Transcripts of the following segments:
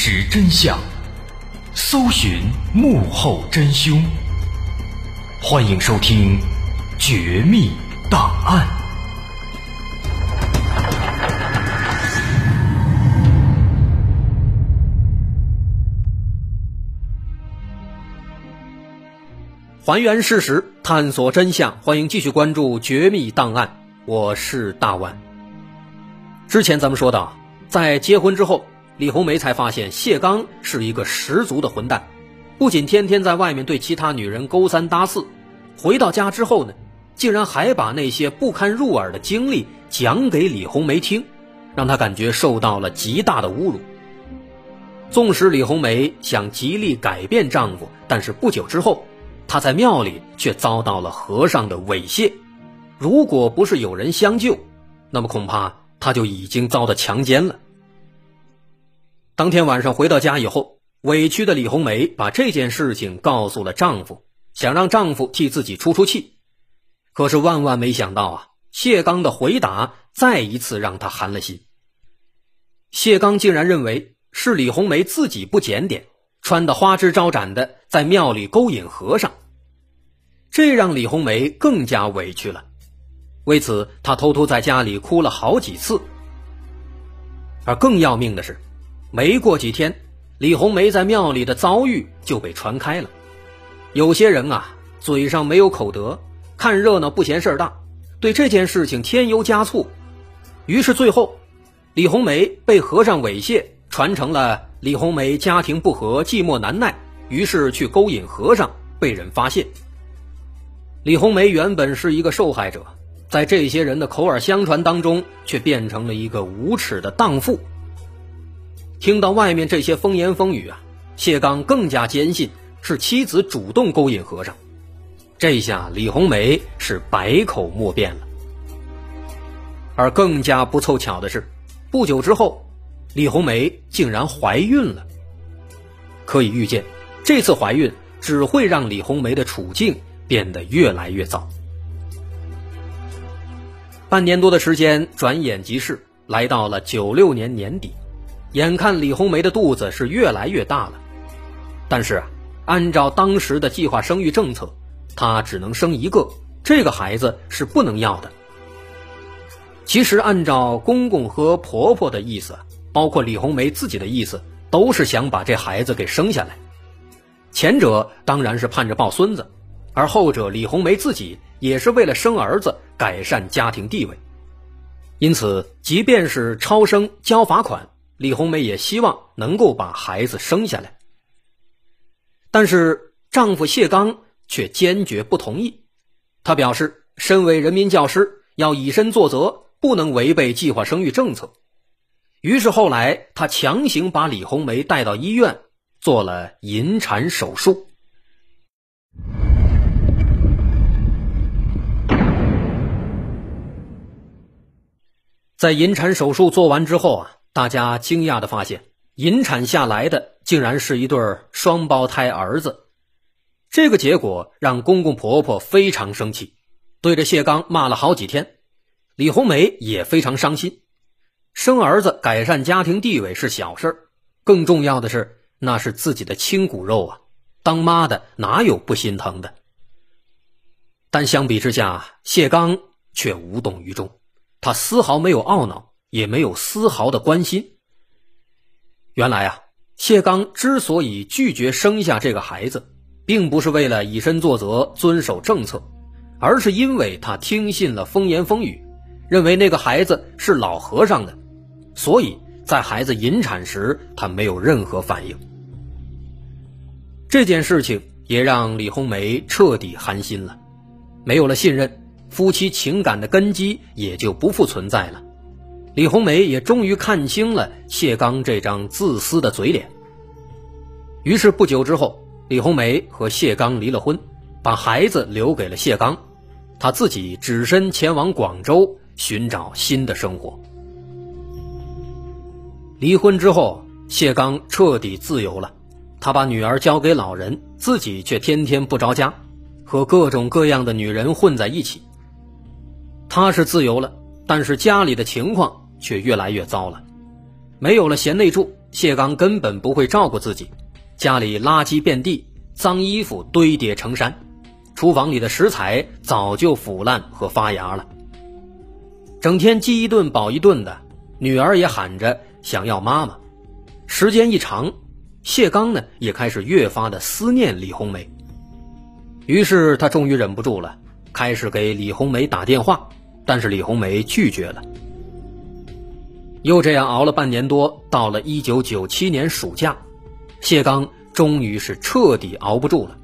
实真相，搜寻幕后真凶。欢迎收听《绝密档案》。还原事实，探索真相。欢迎继续关注《绝密档案》，我是大万。之前咱们说到，在结婚之后，李红梅才发现谢刚是一个十足的混蛋，不仅天天在外面对其他女人勾三搭四，回到家之后呢，竟然还把那些不堪入耳的经历讲给李红梅听，让她感觉受到了极大的侮辱。纵使李红梅想极力改变丈夫，但是不久之后。她在庙里却遭到了和尚的猥亵，如果不是有人相救，那么恐怕她就已经遭到强奸了。当天晚上回到家以后，委屈的李红梅把这件事情告诉了丈夫，想让丈夫替自己出出气。可是万万没想到啊，谢刚的回答再一次让她寒了心。谢刚竟然认为是李红梅自己不检点。穿的花枝招展的，在庙里勾引和尚，这让李红梅更加委屈了。为此，她偷偷在家里哭了好几次。而更要命的是，没过几天，李红梅在庙里的遭遇就被传开了。有些人啊，嘴上没有口德，看热闹不嫌事儿大，对这件事情添油加醋。于是最后，李红梅被和尚猥亵，传成了。李红梅家庭不和，寂寞难耐，于是去勾引和尚，被人发现。李红梅原本是一个受害者，在这些人的口耳相传当中，却变成了一个无耻的荡妇。听到外面这些风言风语啊，谢刚更加坚信是妻子主动勾引和尚。这下李红梅是百口莫辩了。而更加不凑巧的是，不久之后。李红梅竟然怀孕了。可以预见，这次怀孕只会让李红梅的处境变得越来越糟。半年多的时间转眼即逝，来到了九六年年底，眼看李红梅的肚子是越来越大了，但是啊，按照当时的计划生育政策，她只能生一个，这个孩子是不能要的。其实按照公公和婆婆的意思。包括李红梅自己的意思，都是想把这孩子给生下来。前者当然是盼着抱孙子，而后者李红梅自己也是为了生儿子，改善家庭地位。因此，即便是超生交罚款，李红梅也希望能够把孩子生下来。但是丈夫谢刚却坚决不同意，他表示，身为人民教师，要以身作则，不能违背计划生育政策。于是后来，他强行把李红梅带到医院，做了引产手术。在引产手术做完之后啊，大家惊讶的发现，引产下来的竟然是一对双胞胎儿子。这个结果让公公婆婆非常生气，对着谢刚骂了好几天。李红梅也非常伤心。生儿子改善家庭地位是小事更重要的是那是自己的亲骨肉啊！当妈的哪有不心疼的？但相比之下，谢刚却无动于衷，他丝毫没有懊恼，也没有丝毫的关心。原来啊，谢刚之所以拒绝生下这个孩子，并不是为了以身作则、遵守政策，而是因为他听信了风言风语，认为那个孩子是老和尚的。所以在孩子引产时，他没有任何反应。这件事情也让李红梅彻底寒心了，没有了信任，夫妻情感的根基也就不复存在了。李红梅也终于看清了谢刚这张自私的嘴脸。于是不久之后，李红梅和谢刚离了婚，把孩子留给了谢刚，她自己只身前往广州寻找新的生活。离婚之后，谢刚彻底自由了。他把女儿交给老人，自己却天天不着家，和各种各样的女人混在一起。他是自由了，但是家里的情况却越来越糟了。没有了贤内助，谢刚根本不会照顾自己，家里垃圾遍地，脏衣服堆叠成山，厨房里的食材早就腐烂和发芽了。整天饥一顿饱一顿的，女儿也喊着想要妈妈。时间一长，谢刚呢也开始越发的思念李红梅。于是他终于忍不住了，开始给李红梅打电话，但是李红梅拒绝了。又这样熬了半年多，到了一九九七年暑假，谢刚终于是彻底熬不住了，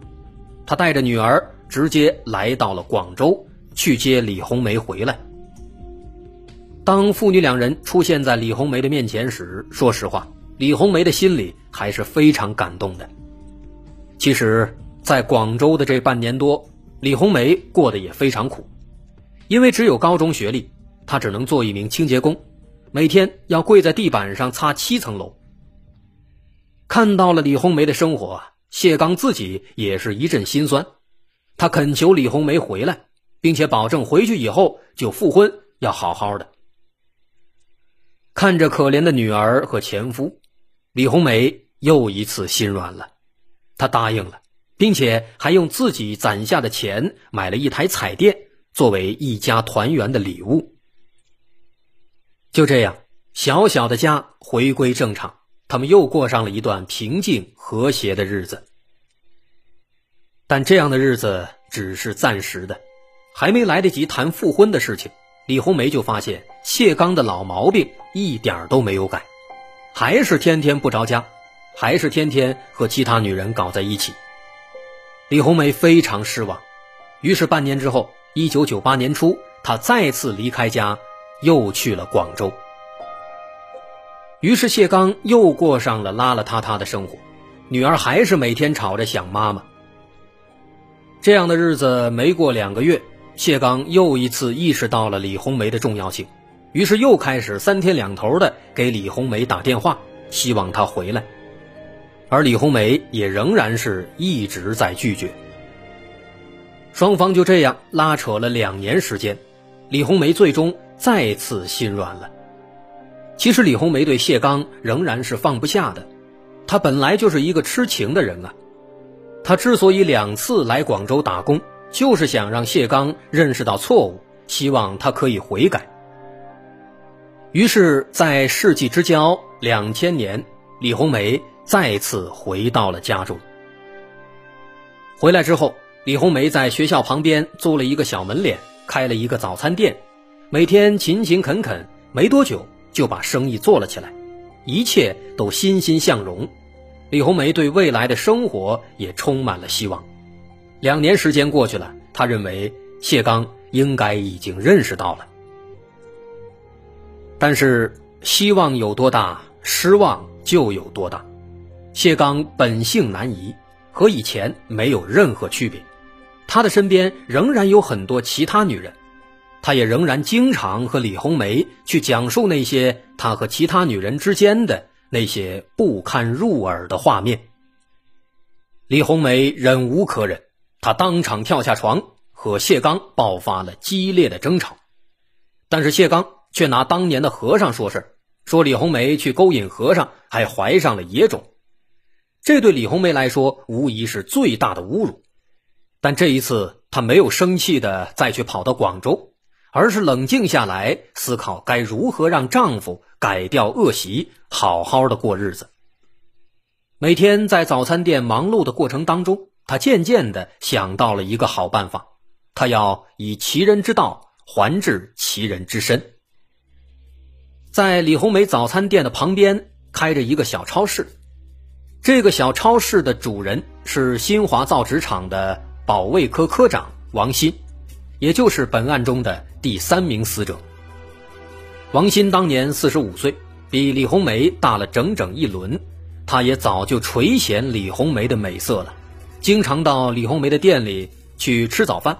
他带着女儿直接来到了广州去接李红梅回来。当父女两人出现在李红梅的面前时，说实话，李红梅的心里还是非常感动的。其实，在广州的这半年多，李红梅过得也非常苦，因为只有高中学历，她只能做一名清洁工。每天要跪在地板上擦七层楼。看到了李红梅的生活，谢刚自己也是一阵心酸。他恳求李红梅回来，并且保证回去以后就复婚，要好好的。看着可怜的女儿和前夫，李红梅又一次心软了。她答应了，并且还用自己攒下的钱买了一台彩电，作为一家团圆的礼物。就这样，小小的家回归正常，他们又过上了一段平静和谐的日子。但这样的日子只是暂时的，还没来得及谈复婚的事情，李红梅就发现谢刚的老毛病一点都没有改，还是天天不着家，还是天天和其他女人搞在一起。李红梅非常失望，于是半年之后，一九九八年初，她再次离开家。又去了广州，于是谢刚又过上了邋邋遢遢的生活，女儿还是每天吵着想妈妈。这样的日子没过两个月，谢刚又一次意识到了李红梅的重要性，于是又开始三天两头的给李红梅打电话，希望她回来，而李红梅也仍然是一直在拒绝。双方就这样拉扯了两年时间，李红梅最终。再次心软了。其实李红梅对谢刚仍然是放不下的，他本来就是一个痴情的人啊。他之所以两次来广州打工，就是想让谢刚认识到错误，希望他可以悔改。于是，在世纪之交两千年，李红梅再次回到了家中。回来之后，李红梅在学校旁边租了一个小门脸，开了一个早餐店。每天勤勤恳恳，没多久就把生意做了起来，一切都欣欣向荣。李红梅对未来的生活也充满了希望。两年时间过去了，她认为谢刚应该已经认识到了。但是希望有多大，失望就有多大。谢刚本性难移，和以前没有任何区别。他的身边仍然有很多其他女人。他也仍然经常和李红梅去讲述那些他和其他女人之间的那些不堪入耳的画面。李红梅忍无可忍，她当场跳下床，和谢刚爆发了激烈的争吵。但是谢刚却拿当年的和尚说事说李红梅去勾引和尚，还怀上了野种。这对李红梅来说无疑是最大的侮辱。但这一次，她没有生气的再去跑到广州。而是冷静下来，思考该如何让丈夫改掉恶习，好好的过日子。每天在早餐店忙碌的过程当中，她渐渐的想到了一个好办法，她要以其人之道还治其人之身。在李红梅早餐店的旁边开着一个小超市，这个小超市的主人是新华造纸厂的保卫科科长王鑫。也就是本案中的第三名死者王鑫，当年四十五岁，比李红梅大了整整一轮。他也早就垂涎李红梅的美色了，经常到李红梅的店里去吃早饭，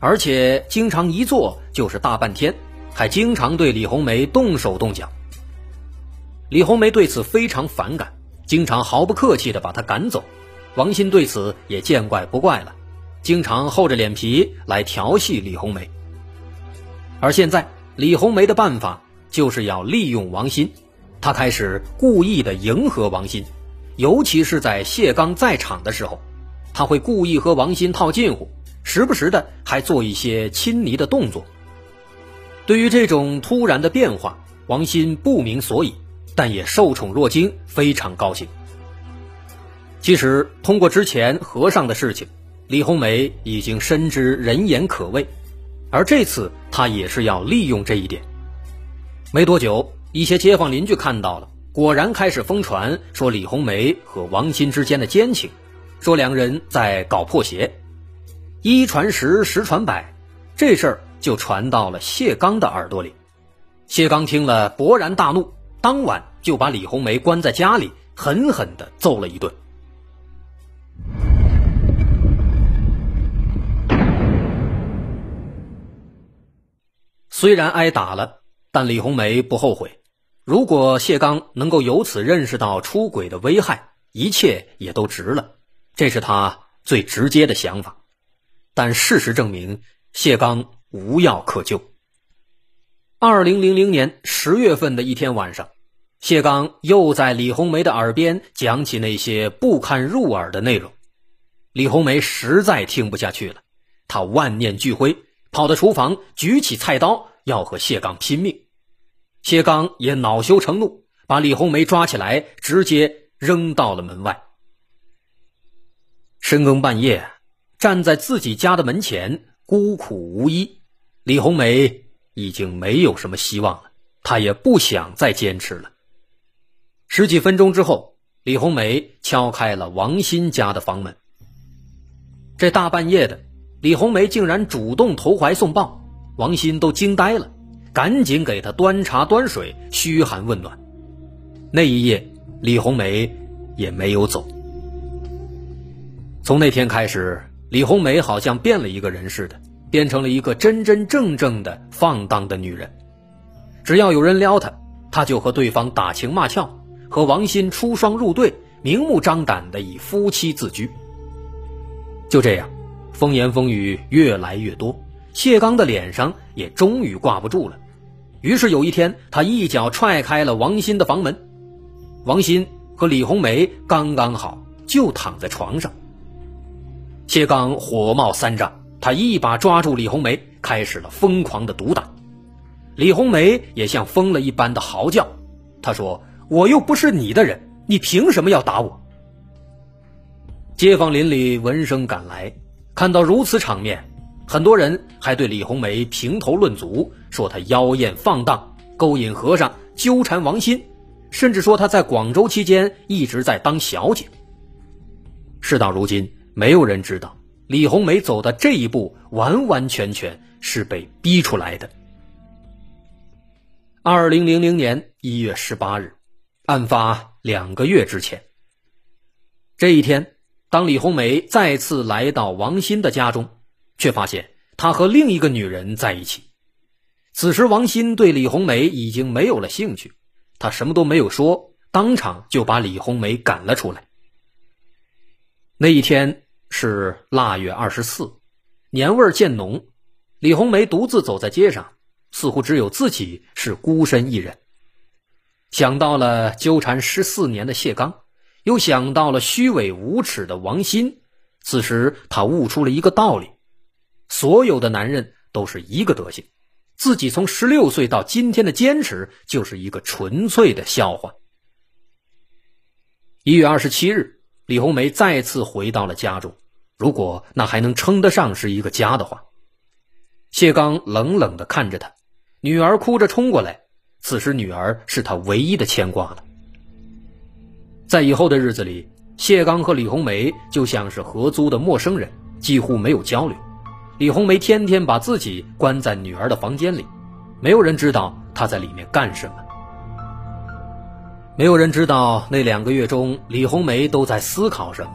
而且经常一坐就是大半天，还经常对李红梅动手动脚。李红梅对此非常反感，经常毫不客气地把他赶走。王鑫对此也见怪不怪了。经常厚着脸皮来调戏李红梅，而现在李红梅的办法就是要利用王鑫，她开始故意的迎合王鑫，尤其是在谢刚在场的时候，他会故意和王鑫套近乎，时不时的还做一些亲昵的动作。对于这种突然的变化，王鑫不明所以，但也受宠若惊，非常高兴。其实，通过之前和尚的事情，李红梅已经深知人言可畏，而这次她也是要利用这一点。没多久，一些街坊邻居看到了，果然开始疯传说李红梅和王鑫之间的奸情，说两人在搞破鞋。一传十，十传百，这事儿。就传到了谢刚的耳朵里，谢刚听了勃然大怒，当晚就把李红梅关在家里，狠狠的揍了一顿。虽然挨打了，但李红梅不后悔。如果谢刚能够由此认识到出轨的危害，一切也都值了，这是他最直接的想法。但事实证明，谢刚。无药可救。二零零零年十月份的一天晚上，谢刚又在李红梅的耳边讲起那些不堪入耳的内容。李红梅实在听不下去了，她万念俱灰，跑到厨房，举起菜刀要和谢刚拼命。谢刚也恼羞成怒，把李红梅抓起来，直接扔到了门外。深更半夜，站在自己家的门前，孤苦无依。李红梅已经没有什么希望了，她也不想再坚持了。十几分钟之后，李红梅敲开了王鑫家的房门。这大半夜的，李红梅竟然主动投怀送抱，王鑫都惊呆了，赶紧给他端茶端水，嘘寒问暖。那一夜，李红梅也没有走。从那天开始，李红梅好像变了一个人似的。变成了一个真真正正的放荡的女人，只要有人撩她，她就和对方打情骂俏，和王鑫出双入对，明目张胆的以夫妻自居。就这样，风言风语越来越多，谢刚的脸上也终于挂不住了。于是有一天，他一脚踹开了王鑫的房门，王鑫和李红梅刚刚好就躺在床上，谢刚火冒三丈。他一把抓住李红梅，开始了疯狂的毒打。李红梅也像疯了一般的嚎叫。他说：“我又不是你的人，你凭什么要打我？”街坊邻里闻声赶来，看到如此场面，很多人还对李红梅评头论足，说她妖艳放荡，勾引和尚，纠缠王鑫，甚至说她在广州期间一直在当小姐。事到如今，没有人知道。李红梅走的这一步，完完全全是被逼出来的。二零零零年一月十八日，案发两个月之前。这一天，当李红梅再次来到王鑫的家中，却发现他和另一个女人在一起。此时，王鑫对李红梅已经没有了兴趣，他什么都没有说，当场就把李红梅赶了出来。那一天。是腊月二十四，年味儿渐浓。李红梅独自走在街上，似乎只有自己是孤身一人。想到了纠缠十四年的谢刚，又想到了虚伪无耻的王鑫，此时他悟出了一个道理：所有的男人都是一个德行，自己从十六岁到今天的坚持，就是一个纯粹的笑话。一月二十七日，李红梅再次回到了家中。如果那还能称得上是一个家的话，谢刚冷冷的看着他，女儿哭着冲过来，此时女儿是他唯一的牵挂了。在以后的日子里，谢刚和李红梅就像是合租的陌生人，几乎没有交流。李红梅天天把自己关在女儿的房间里，没有人知道她在里面干什么，没有人知道那两个月中李红梅都在思考什么。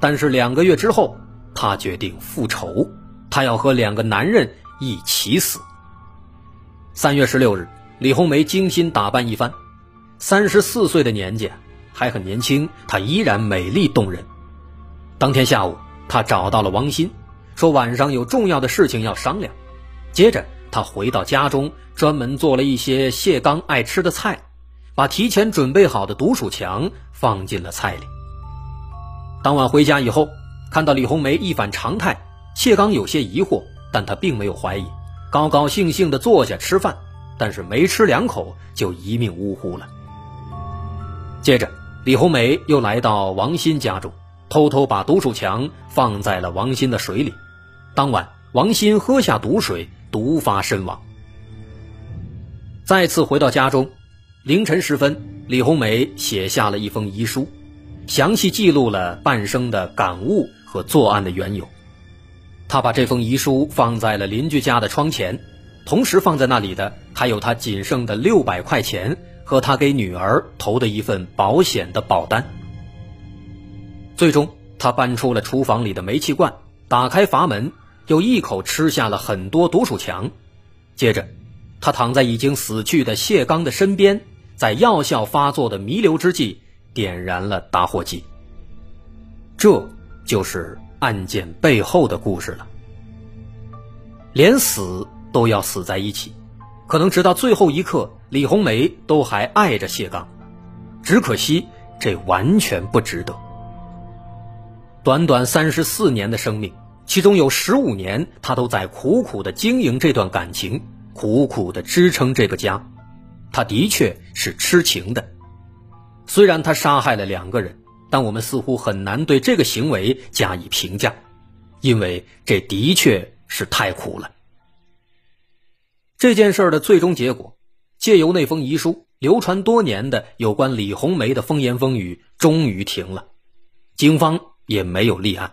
但是两个月之后，她决定复仇，她要和两个男人一起死。三月十六日，李红梅精心打扮一番，三十四岁的年纪还很年轻，她依然美丽动人。当天下午，她找到了王鑫，说晚上有重要的事情要商量。接着，他回到家中，专门做了一些谢刚爱吃的菜，把提前准备好的毒鼠强放进了菜里。当晚回家以后，看到李红梅一反常态，谢刚有些疑惑，但他并没有怀疑，高高兴兴地坐下吃饭，但是没吃两口就一命呜呼了。接着，李红梅又来到王鑫家中，偷偷把毒鼠强放在了王鑫的水里。当晚，王鑫喝下毒水，毒发身亡。再次回到家中，凌晨时分，李红梅写下了一封遗书。详细记录了半生的感悟和作案的缘由。他把这封遗书放在了邻居家的窗前，同时放在那里的还有他仅剩的六百块钱和他给女儿投的一份保险的保单。最终，他搬出了厨房里的煤气罐，打开阀门，又一口吃下了很多毒鼠强。接着，他躺在已经死去的谢刚的身边，在药效发作的弥留之际。点燃了打火机，这就是案件背后的故事了。连死都要死在一起，可能直到最后一刻，李红梅都还爱着谢刚，只可惜这完全不值得。短短三十四年的生命，其中有十五年，他都在苦苦的经营这段感情，苦苦的支撑这个家，他的确是痴情的。虽然他杀害了两个人，但我们似乎很难对这个行为加以评价，因为这的确是太苦了。这件事的最终结果，借由那封遗书，流传多年的有关李红梅的风言风语终于停了，警方也没有立案。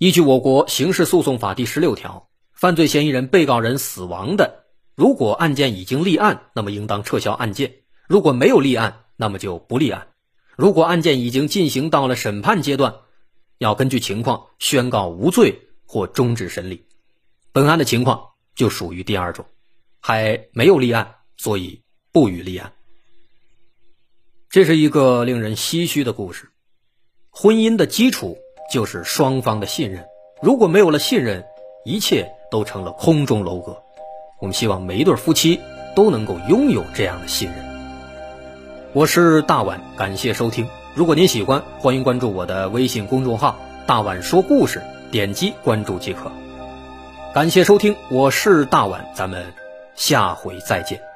依据我国刑事诉讼法第十六条，犯罪嫌疑人、被告人死亡的，如果案件已经立案，那么应当撤销案件。如果没有立案，那么就不立案；如果案件已经进行到了审判阶段，要根据情况宣告无罪或终止审理。本案的情况就属于第二种，还没有立案，所以不予立案。这是一个令人唏嘘的故事。婚姻的基础就是双方的信任，如果没有了信任，一切都成了空中楼阁。我们希望每一对夫妻都能够拥有这样的信任。我是大碗，感谢收听。如果您喜欢，欢迎关注我的微信公众号“大碗说故事”，点击关注即可。感谢收听，我是大碗，咱们下回再见。